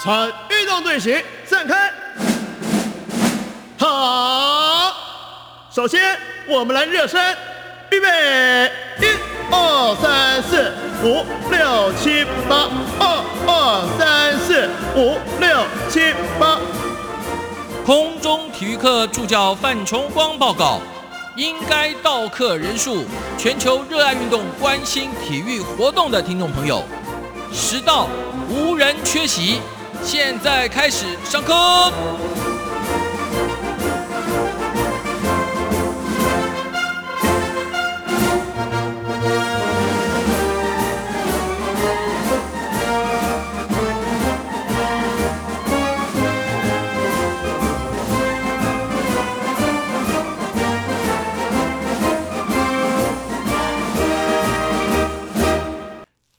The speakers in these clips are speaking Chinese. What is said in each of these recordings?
参运动队形散开。好，首先我们来热身，预备，一、二、三、四、五、六、七、八，二、二、三、四、五、六、七、八。空中体育课助教范崇光报告：应该到课人数，全球热爱运动、关心体育活动的听众朋友，实到无人缺席。现在开始上课。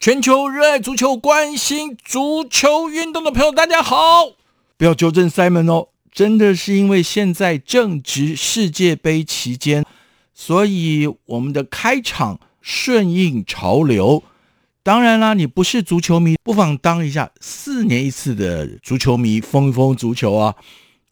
全球热爱足球、关心足球运动的朋友，大家好！不要纠正 Simon 哦，真的是因为现在正值世界杯期间，所以我们的开场顺应潮流。当然啦，你不是足球迷，不妨当一下四年一次的足球迷，疯一疯足球啊！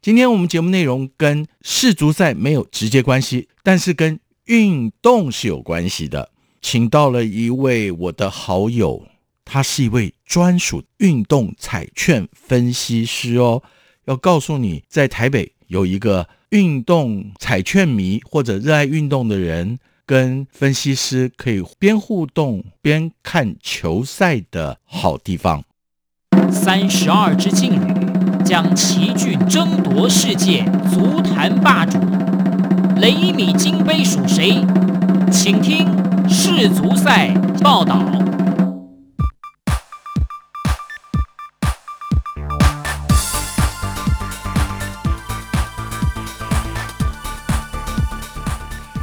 今天我们节目内容跟世足赛没有直接关系，但是跟运动是有关系的。请到了一位我的好友，他是一位专属运动彩券分析师哦。要告诉你，在台北有一个运动彩券迷或者热爱运动的人，跟分析师可以边互动边看球赛的好地方。三十二支劲旅将齐聚争夺世界足坛霸主，雷米金杯属谁？请听。世足赛报道。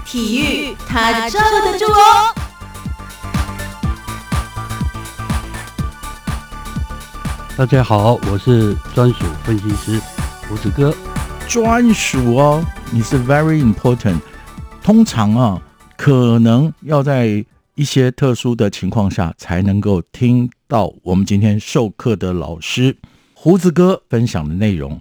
体育，它罩得住哦。大家好，我是专属分析师胡子哥。专属哦，你是 very important。通常啊。可能要在一些特殊的情况下才能够听到我们今天授课的老师胡子哥分享的内容。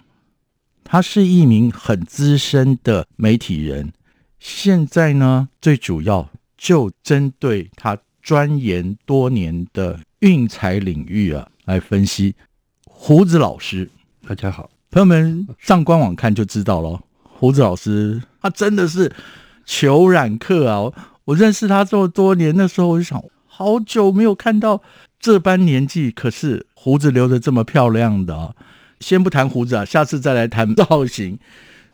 他是一名很资深的媒体人，现在呢，最主要就针对他钻研多年的运财领域啊来分析。胡子老师，大家好，朋友们上官网看就知道了。胡子老师，他真的是。裘染客啊，我认识他这么多年，那时候我就想，好久没有看到这般年纪，可是胡子留的这么漂亮的。先不谈胡子啊，下次再来谈造型。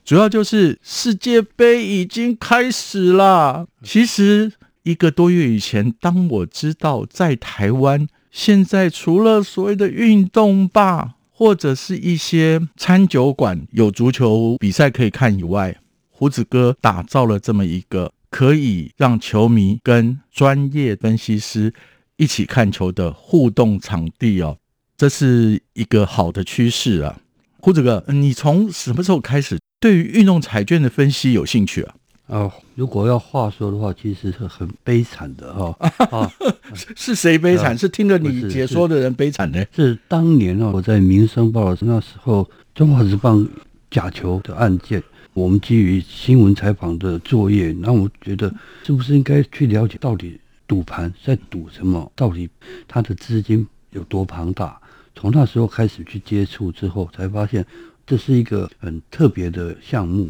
主要就是世界杯已经开始了。其实一个多月以前，当我知道在台湾现在除了所谓的运动吧，或者是一些餐酒馆有足球比赛可以看以外，胡子哥打造了这么一个可以让球迷跟专业分析师一起看球的互动场地哦，这是一个好的趋势啊。胡子哥，你从什么时候开始对于运动彩券的分析有兴趣啊？哦，如果要话说的话，其实是很悲惨的哈。啊，是谁悲惨？是听了你解说的人悲惨呢？是当年啊，我在《民生报》那时候，中华日报假球的案件。我们基于新闻采访的作业，那我觉得是不是应该去了解到底赌盘在赌什么？到底它的资金有多庞大？从那时候开始去接触之后，才发现这是一个很特别的项目。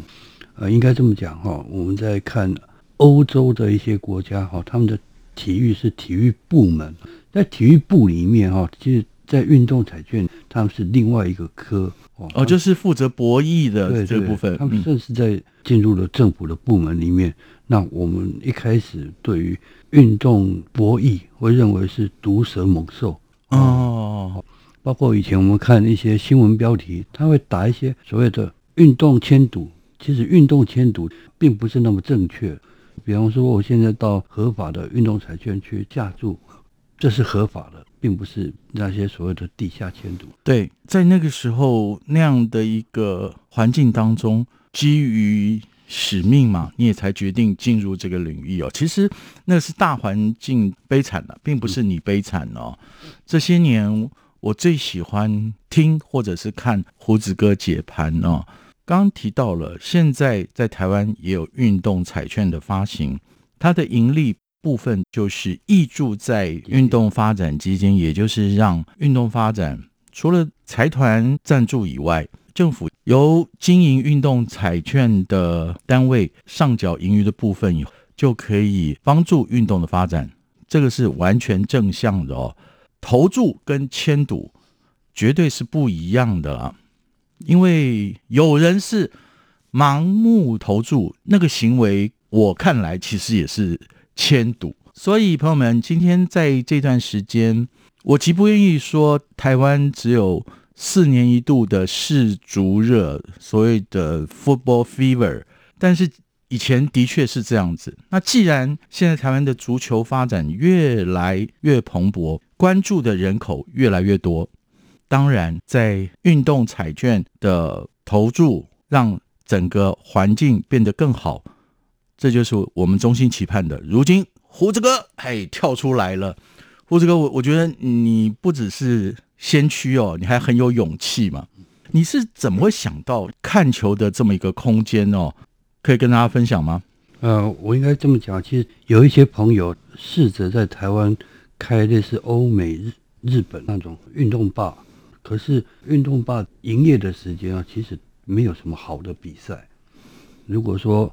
呃，应该这么讲哈，我们在看欧洲的一些国家哈，他们的体育是体育部门，在体育部里面哈，其实。在运动彩券，他们是另外一个科哦，就是负责博弈的这部分。他们正是在进入了政府的部门里面。那我们一开始对于运动博弈，会认为是毒蛇猛兽哦。包括以前我们看一些新闻标题，他会打一些所谓的运动签赌，其实运动签赌并不是那么正确。比方说，我现在到合法的运动彩券去下注，这是合法的。并不是那些所谓的地下签赌。对，在那个时候那样的一个环境当中，基于使命嘛，你也才决定进入这个领域哦。其实那是大环境悲惨了，并不是你悲惨哦。这些年我最喜欢听或者是看胡子哥解盘哦。刚提到了，现在在台湾也有运动彩券的发行，它的盈利部分就是挹注在运动发展基金，也就是让运动发展除了财团赞助以外，政府由经营运动彩券的单位上缴盈余的部分以，就可以帮助运动的发展，这个是完全正向的哦。投注跟签赌绝对是不一样的啦。因为有人是盲目投注，那个行为我看来其实也是迁赌。所以朋友们，今天在这段时间，我极不愿意说台湾只有四年一度的世足热，所谓的 football fever，但是以前的确是这样子。那既然现在台湾的足球发展越来越蓬勃，关注的人口越来越多。当然，在运动彩券的投注，让整个环境变得更好，这就是我们衷心期盼的。如今胡子哥嘿跳出来了，胡子哥，我我觉得你不只是先驱哦，你还很有勇气嘛。你是怎么会想到看球的这么一个空间哦？可以跟大家分享吗？呃，我应该这么讲，其实有一些朋友试着在台湾开类似欧美日日本那种运动吧。可是运动吧营业的时间啊，其实没有什么好的比赛。如果说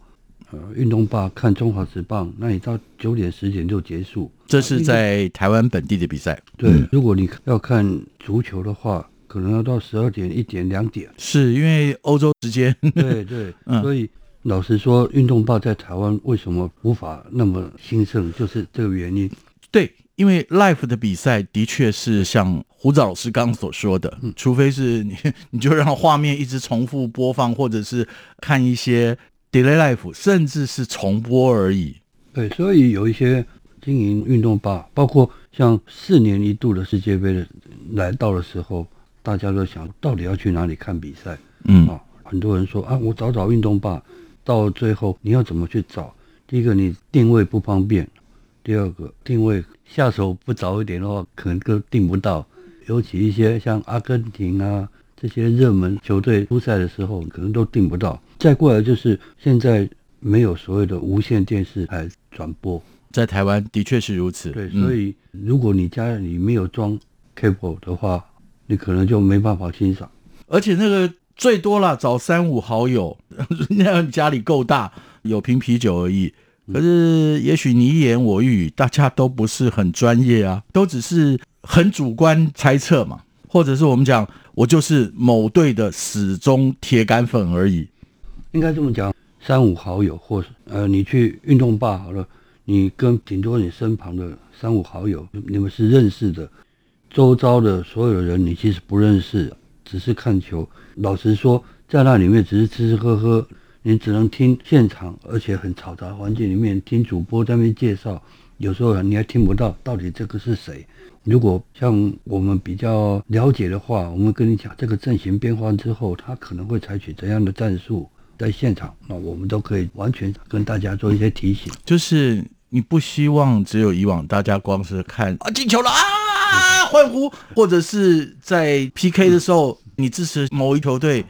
呃运动吧看中华职棒，那你到九点十点就结束。这是在台湾本地的比赛。对，如果你要看足球的话，可能要到十二点、一点、两点。是因为欧洲时间。对对，所以老实说，运动吧在台湾为什么无法那么兴盛，就是这个原因。对。因为 Life 的比赛的确是像胡子老师刚刚所说的，除非是你 你就让画面一直重复播放，或者是看一些 delay life，甚至是重播而已。对，所以有一些经营运动吧，包括像四年一度的世界杯的来到的时候，大家都想到底要去哪里看比赛？嗯啊，很多人说啊，我找找运动吧，到最后你要怎么去找？第一个，你定位不方便。第二个定位下手不早一点的话，可能都定不到。尤其一些像阿根廷啊这些热门球队出赛的时候，可能都订不到。再过来就是现在没有所谓的无线电视台转播，在台湾的确是如此。对，所以如果你家里没有装 cable 的话，你可能就没办法欣赏。而且那个最多了找三五好友，那样家里够大，有瓶啤酒而已。可是，也许你一言我一语，大家都不是很专业啊，都只是很主观猜测嘛，或者是我们讲，我就是某队的死忠铁杆粉而已。应该这么讲，三五好友，或是呃，你去运动吧好了，你跟顶多你身旁的三五好友，你们是认识的，周遭的所有人你其实不认识，只是看球。老实说，在那里面只是吃吃喝喝。你只能听现场，而且很嘈杂环境里面听主播在那边介绍，有时候你还听不到到底这个是谁。如果像我们比较了解的话，我们跟你讲这个阵型变换之后，他可能会采取怎样的战术，在现场，那我们都可以完全跟大家做一些提醒。就是你不希望只有以往大家光是看啊进球了啊欢呼，或者是在 PK 的时候你支持某一球队。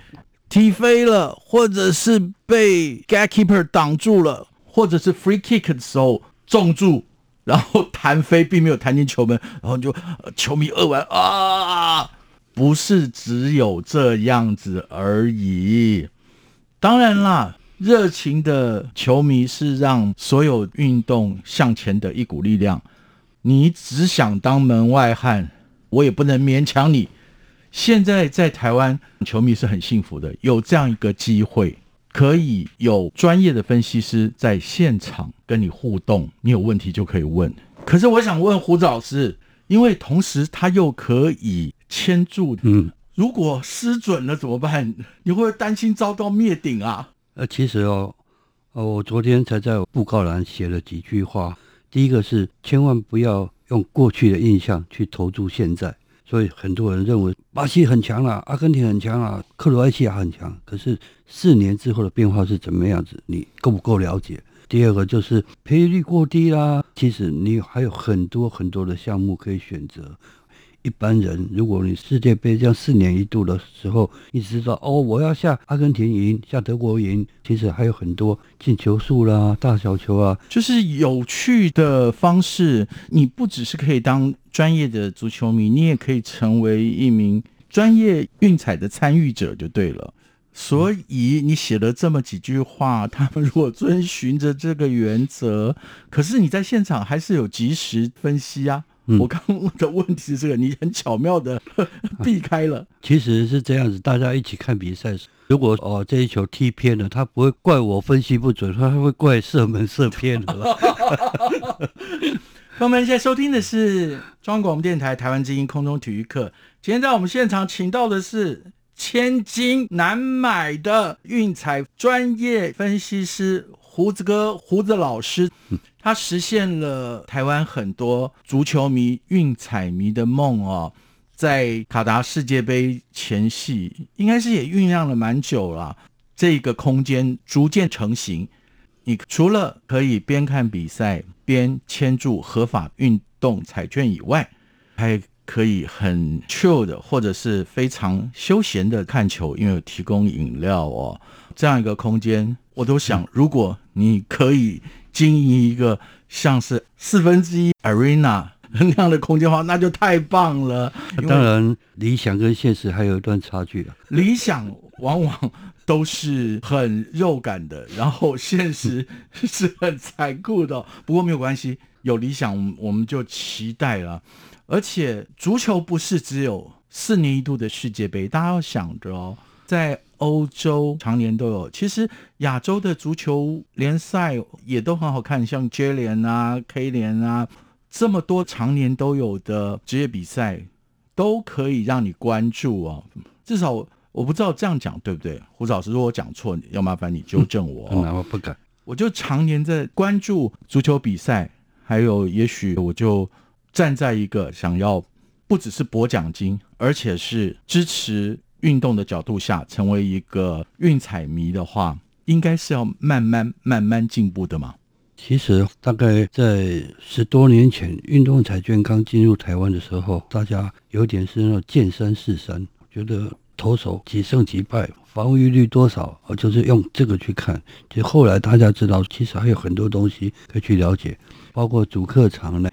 踢飞了，或者是被 gap keeper 挡住了，或者是 free kick 的时候中住，然后弹飞，并没有弹进球门，然后就球迷扼腕啊！不是只有这样子而已。当然啦，热情的球迷是让所有运动向前的一股力量。你只想当门外汉，我也不能勉强你。现在在台湾，球迷是很幸福的，有这样一个机会，可以有专业的分析师在现场跟你互动，你有问题就可以问。可是我想问胡子老师，因为同时他又可以牵住，嗯，如果失准了怎么办？你会担心遭到灭顶啊？呃，其实哦，呃，我昨天才在布告栏写了几句话，第一个是千万不要用过去的印象去投注现在。所以很多人认为巴西很强啊，阿根廷很强啊，克罗埃西亚很强。可是四年之后的变化是怎么样子？你够不够了解？第二个就是赔率过低啦。其实你还有很多很多的项目可以选择，一般人，如果你世界杯这样四年一度的时候，你知道哦，我要下阿根廷赢，下德国赢，其实还有很多进球数啦、大小球啊，就是有趣的方式。你不只是可以当专业的足球迷，你也可以成为一名专业运彩的参与者，就对了。所以你写了这么几句话，他们如果遵循着这个原则，可是你在现场还是有及时分析啊。嗯我刚刚的问题是这个，你很巧妙的 避开了。其实是这样子，大家一起看比赛，如果哦这一球踢偏了，他不会怪我分析不准，他会怪射门射偏了。朋友们，现在收听的是中央广播电台台湾之音空中体育课。今天在我们现场请到的是千金难买的运彩专业分析师胡子哥胡子老师，他实现了台湾很多足球迷、运彩迷的梦哦。在卡达世界杯前夕，应该是也酝酿了蛮久了，这个空间逐渐成型。你除了可以边看比赛边签注合法运动彩券以外，还可以很 chill 的或者是非常休闲的看球，因为有提供饮料哦，这样一个空间，我都想，如果你可以经营一个像是四分之一 arena 那样的空间的话，那就太棒了。当然，理想跟现实还有一段差距了。理想往往都是很肉感的，然后现实 是很残酷的。不过没有关系，有理想我们我们就期待了。而且足球不是只有四年一度的世界杯，大家要想着哦，在欧洲常年都有。其实亚洲的足球联赛也都很好看，像 J 联啊、K 联啊，这么多常年都有的职业比赛，都可以让你关注哦。至少我不知道这样讲对不对，胡老师，如果我讲错，要麻烦你纠正我、哦。那我不敢。我就常年在关注足球比赛，还有也许我就站在一个想要不只是博奖金，而且是支持运动的角度下，成为一个运彩迷的话，应该是要慢慢慢慢进步的嘛。其实大概在十多年前，运动彩券刚进入台湾的时候，大家有点是那种见山是山，觉得投手几胜几败，防御率多少，就是用这个去看。其实后来大家知道，其实还有很多东西可以去了解，包括主客场呢。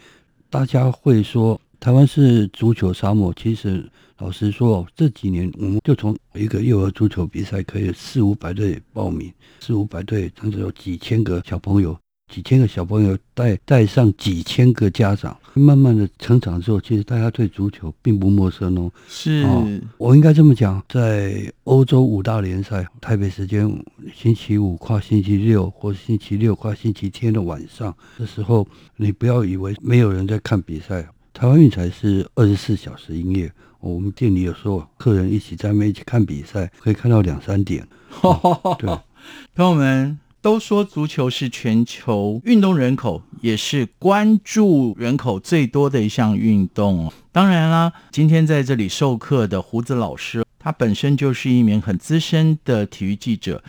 大家会说台湾是足球沙漠，其实老实说，这几年我们就从一个幼儿足球比赛，可以有四五百队报名，四五百队，甚至有几千个小朋友。几千个小朋友带带上几千个家长，慢慢的成长之后，其实大家对足球并不陌生哦。是哦，我应该这么讲，在欧洲五大联赛，台北时间星期五跨星期六，或是星期六跨星期天的晚上的时候，你不要以为没有人在看比赛。台湾运彩是二十四小时营业，我们店里有时候客人一起在那边一起看比赛，可以看到两三点。哦 对，朋友们都说足球是全球运动人口，也是关注人口最多的一项运动。当然啦，今天在这里授课的胡子老师，他本身就是一名很资深的体育记者，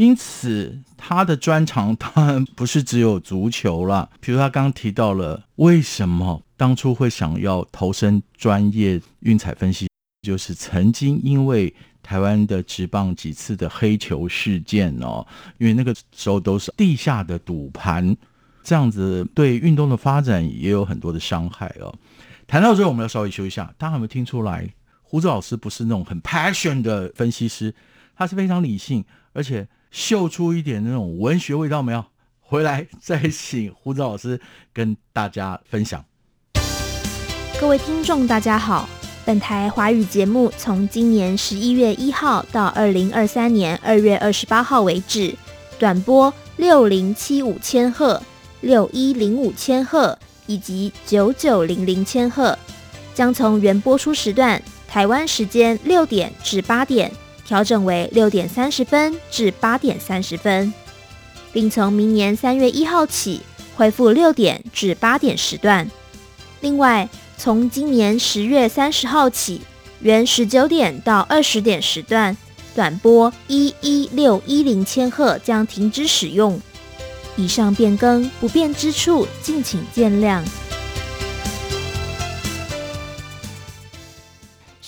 因此他的专长当然不是只有足球了。比如他刚刚提到了为什么当初会想要投身专业运彩分析，就是曾经因为。台湾的职棒几次的黑球事件哦，因为那个时候都是地下的赌盘，这样子对运动的发展也有很多的伤害哦。谈到这，我们要稍微休一下。大家有没有听出来，胡子老师不是那种很 passion 的分析师，他是非常理性，而且嗅出一点那种文学味道没有？回来再请胡子老师跟大家分享。各位听众，大家好。本台华语节目从今年十一月一号到二零二三年二月二十八号为止，短波六零七五千赫、六一零五千赫以及九九零零千赫，将从原播出时段台湾时间六点至八点调整为六点三十分至八点三十分，并从明年三月一号起恢复六点至八点时段。另外，从今年十月三十号起，原十九点到二十点时段短波一一六一零千赫将停止使用。以上变更不便之处，敬请见谅。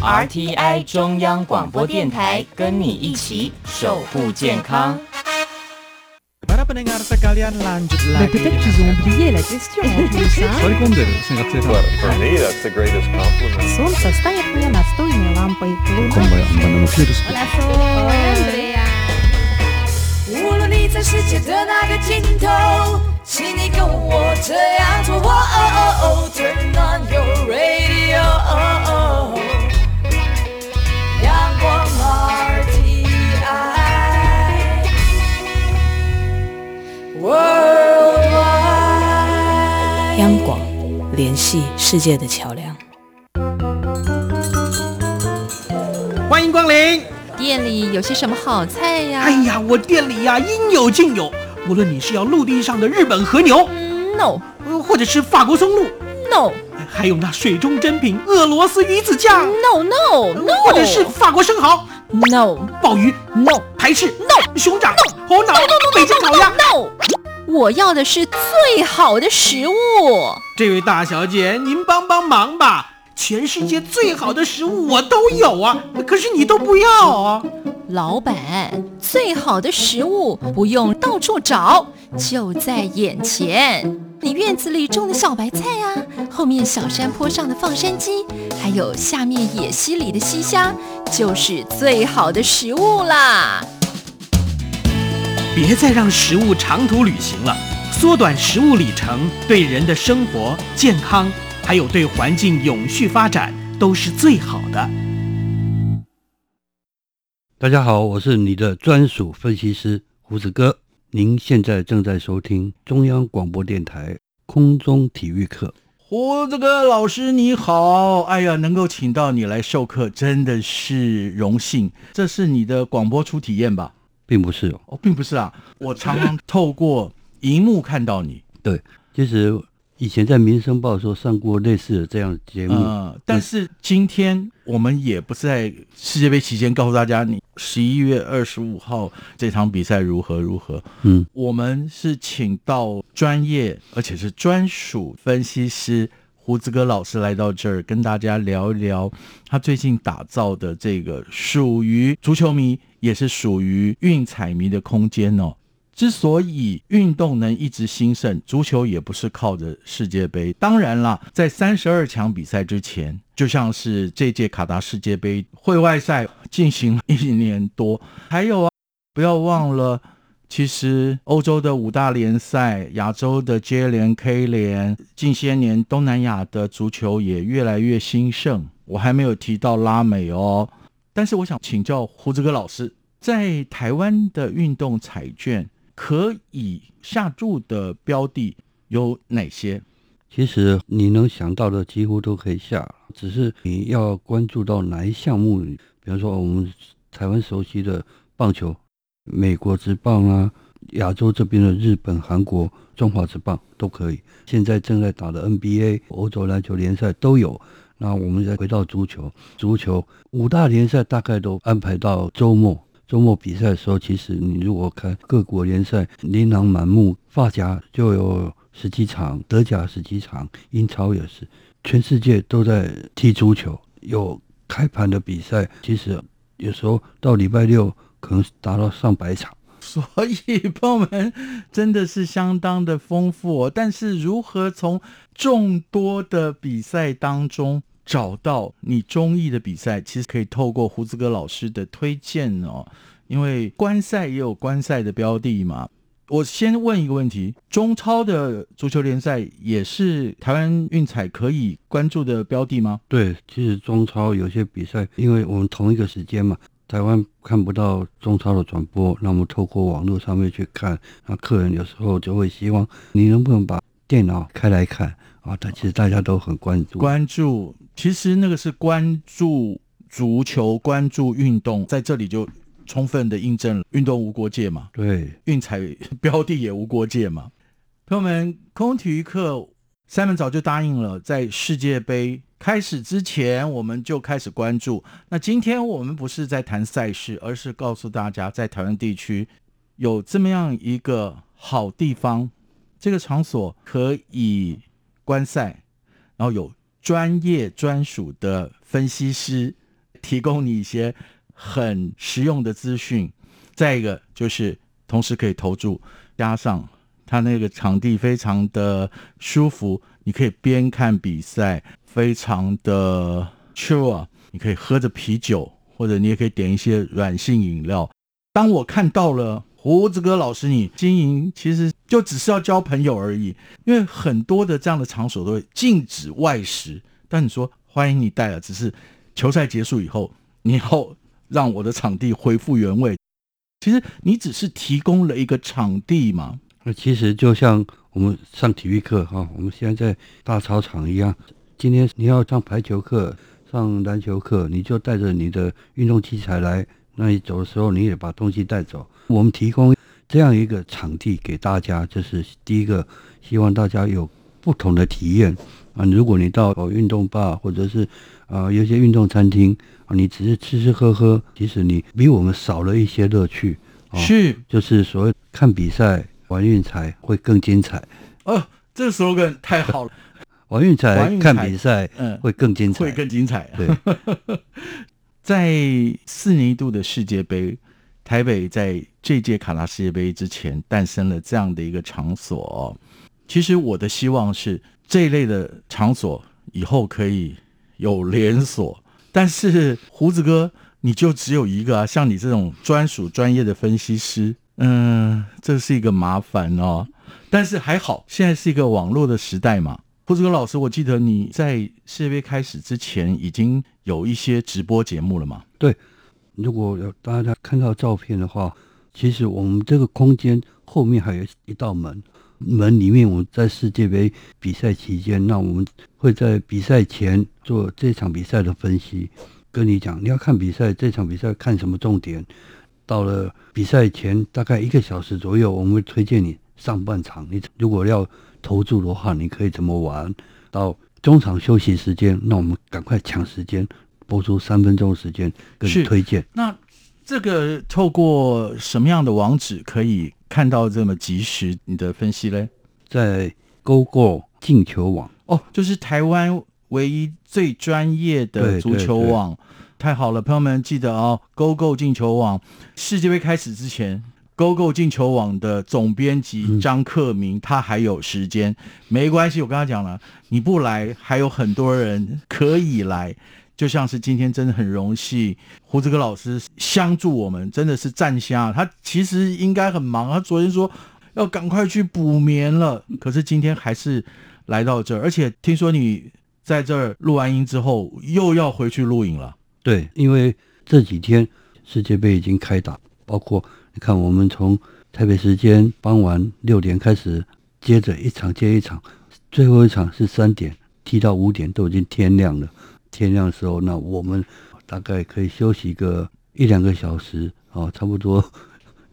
RTI 中央广播电台，跟你一起守护健康。 Para pendengar sekalian lanjut lagi. Peut-être qu'ils ont oublié la question en plus. hein. For me, that's the greatest compliment. Солнце станет мне настольной лампой. 无论你在世界的哪个尽头，请你跟我这样做。哦哦哦，Turn on your radio， 联系世界的桥梁。欢迎光临。店里有些什么好菜呀？哎呀，我店里呀应有尽有，无论你是要陆地上的日本和牛、嗯，no，或者是法国松露，no，还有那水中珍品俄罗斯鱼子酱，no no no，或者是法国生蚝，no，鲍鱼，no，排翅，no，熊掌，no，猴脑 no no 北京烤鸭，no，我要的是最好的食物。这位大小姐，您帮帮忙吧。全世界最好的食物我都有啊，可是你都不要啊！老板，最好的食物不用到处找，就在眼前。你院子里种的小白菜呀、啊，后面小山坡上的放山鸡，还有下面野溪里的溪虾，就是最好的食物啦！别再让食物长途旅行了，缩短食物里程，对人的生活健康。还有对环境永续发展都是最好的。大家好，我是你的专属分析师胡子哥。您现在正在收听中央广播电台空中体育课。胡子哥老师你好，哎呀，能够请到你来授课真的是荣幸。这是你的广播初体验吧？并不是哦，哦，并不是啊，我常常透过荧幕看到你。对，其实。以前在《民生报》的时候上过类似的这样的节目，嗯，但是今天我们也不是在世界杯期间告诉大家你十一月二十五号这场比赛如何如何，嗯，我们是请到专业而且是专属分析师胡子哥老师来到这儿跟大家聊一聊他最近打造的这个属于足球迷也是属于运彩迷的空间哦。之所以运动能一直兴盛，足球也不是靠着世界杯。当然啦，在三十二强比赛之前，就像是这届卡达世界杯会外赛进行了一年多，还有啊，不要忘了，其实欧洲的五大联赛、亚洲的 J 联、K 联，近些年东南亚的足球也越来越兴盛。我还没有提到拉美哦，但是我想请教胡子哥老师，在台湾的运动彩券。可以下注的标的有哪些？其实你能想到的几乎都可以下，只是你要关注到哪一项目。比方说我们台湾熟悉的棒球，美国之棒啊，亚洲这边的日本、韩国、中华之棒都可以。现在正在打的 NBA、欧洲篮球联赛都有。那我们再回到足球，足球五大联赛大概都安排到周末。周末比赛的时候，其实你如果看各国联赛，琳琅满目，法甲就有十几场，德甲十几场，英超也是，全世界都在踢足球。有开盘的比赛，其实有时候到礼拜六可能达到上百场。所以朋友们真的是相当的丰富哦。但是如何从众多的比赛当中，找到你中意的比赛，其实可以透过胡子哥老师的推荐哦，因为观赛也有观赛的标的嘛。我先问一个问题：中超的足球联赛也是台湾运彩可以关注的标的吗？对，其实中超有些比赛，因为我们同一个时间嘛，台湾看不到中超的转播，那我们透过网络上面去看，那客人有时候就会希望你能不能把电脑开来看啊？但其实大家都很关注，关注。其实那个是关注足球，关注运动，在这里就充分的印证了运动无国界嘛，对，运彩标的也无国界嘛。朋友们，空中体育课，Simon 早就答应了，在世界杯开始之前，我们就开始关注。那今天我们不是在谈赛事，而是告诉大家，在台湾地区有这么样一个好地方，这个场所可以观赛，然后有专业专属的分析师提供你一些很实用的资讯。再一个就是同时可以投注，加上它那个场地非常的舒服，你可以边看比赛，非常的 chill，你可以喝着啤酒，或者你也可以点一些软性饮料。当我看到了胡子哥老师你经营，其实就只是要交朋友而已，因为很多的这样的场所都会禁止外食，但你说欢迎你带了，只是球赛结束以后，你要让我的场地恢复原位。其实你只是提供了一个场地嘛，那其实就像我们上体育课哈，我们现在在大操场一样。今天你要上排球课、上篮球课，你就带着你的运动器材来。那你走的时候，你也把东西带走。我们提供这样一个场地给大家，这是第一个，希望大家有不同的体验啊。如果你到运动吧，或者是啊有些运动餐厅啊，你只是吃吃喝喝，其实你比我们少了一些乐趣。是，就是所谓看比赛玩运才会更精彩。哦，这个 slogan 太好了，玩运彩看比赛，嗯，会更精彩，会更精彩。对，在四年一度的世界杯，台北在这届卡拉世界杯之前诞生了这样的一个场所。其实我的希望是这一类的场所以后可以有连锁，但是胡子哥。你就只有一个啊，像你这种专属专业的分析师，嗯，这是一个麻烦哦。但是还好，现在是一个网络的时代嘛。胡子哥老师，我记得你在世界杯开始之前已经有一些直播节目了嘛？对，如果有大家看到照片的话，其实我们这个空间后面还有一道门，门里面我们在世界杯比赛期间，那我们会在比赛前做这场比赛的分析。跟你讲，你要看比赛，这场比赛看什么重点？到了比赛前大概一个小时左右，我们会推荐你上半场。你如果要投注的话，你可以怎么玩？到中场休息时间，那我们赶快抢时间播出三分钟时间跟你推荐。那这个透过什么样的网址可以看到这么及时你的分析嘞？在 GoGo 进球网哦，就是台湾。唯一最专业的足球网，太好了，朋友们记得哦，Go Go 进球网，世界杯开始之前，Go Go 进球网的总编辑张克明他还有时间，没关系，我跟他讲了，你不来，还有很多人可以来，就像是今天真的很荣幸，胡子哥老师相助我们，真的是赞虾，他其实应该很忙，他昨天说要赶快去补眠了，可是今天还是来到这儿，而且听说你。在这儿录完音之后，又要回去录影了。对，因为这几天世界杯已经开打，包括你看，我们从台北时间傍晚六点开始，接着一场接一场，最后一场是三点踢到五点，都已经天亮了。天亮的时候，那我们大概可以休息个一两个小时啊，差不多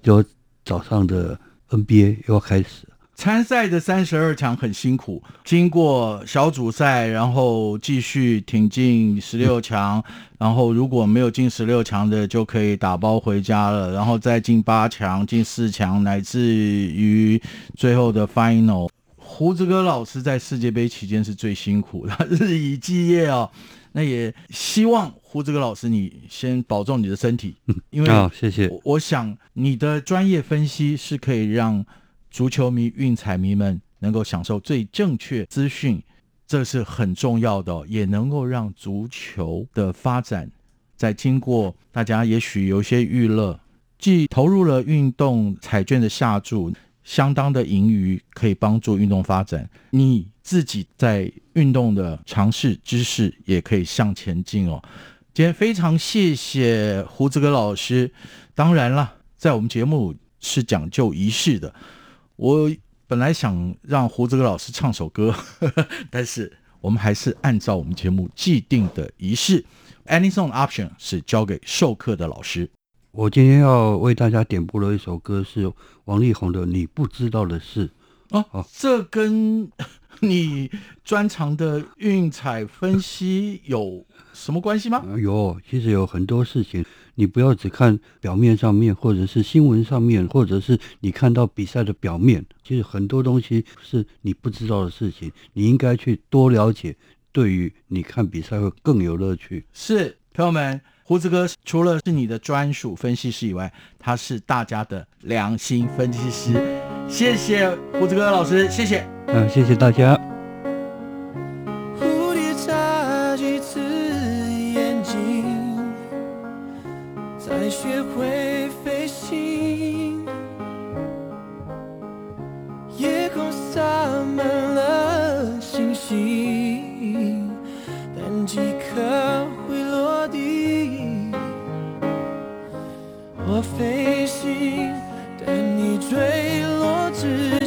就早上的 NBA 又要开始。参赛的三十二强很辛苦，经过小组赛，然后继续挺进十六强，然后如果没有进十六强的，就可以打包回家了，然后再进八强、进四强，乃至于最后的 final。胡子哥老师在世界杯期间是最辛苦的，日以继夜哦。那也希望胡子哥老师你先保重你的身体，因为谢谢。我想你的专业分析是可以让。足球迷、运彩迷们能够享受最正确资讯，这是很重要的，也能够让足球的发展，在经过大家也许有些娱乐，既投入了运动彩券的下注，相当的盈余可以帮助运动发展，你自己在运动的尝试知识也可以向前进哦。今天非常谢谢胡子哥老师，当然了，在我们节目是讲究仪式的。我本来想让胡子哥老师唱首歌，但是我们还是按照我们节目既定的仪式，Any song option 是交给授课的老师。我今天要为大家点播的一首歌是王力宏的《你不知道的事》。哦，这跟你专长的运彩分析有什么关系吗？呃有，其实有很多事情，你不要只看表面上面，或者是新闻上面，或者是你看到比赛的表面，其实很多东西是你不知道的事情，你应该去多了解，对于你看比赛会更有乐趣。是，朋友们，胡子哥除了是你的专属分析师以外，他是大家的良心分析师。谢谢胡子哥老师，谢谢。嗯、谢谢大家。学会飞行。夜空洒满了星星，但几颗会落地。我飞行，但你坠落之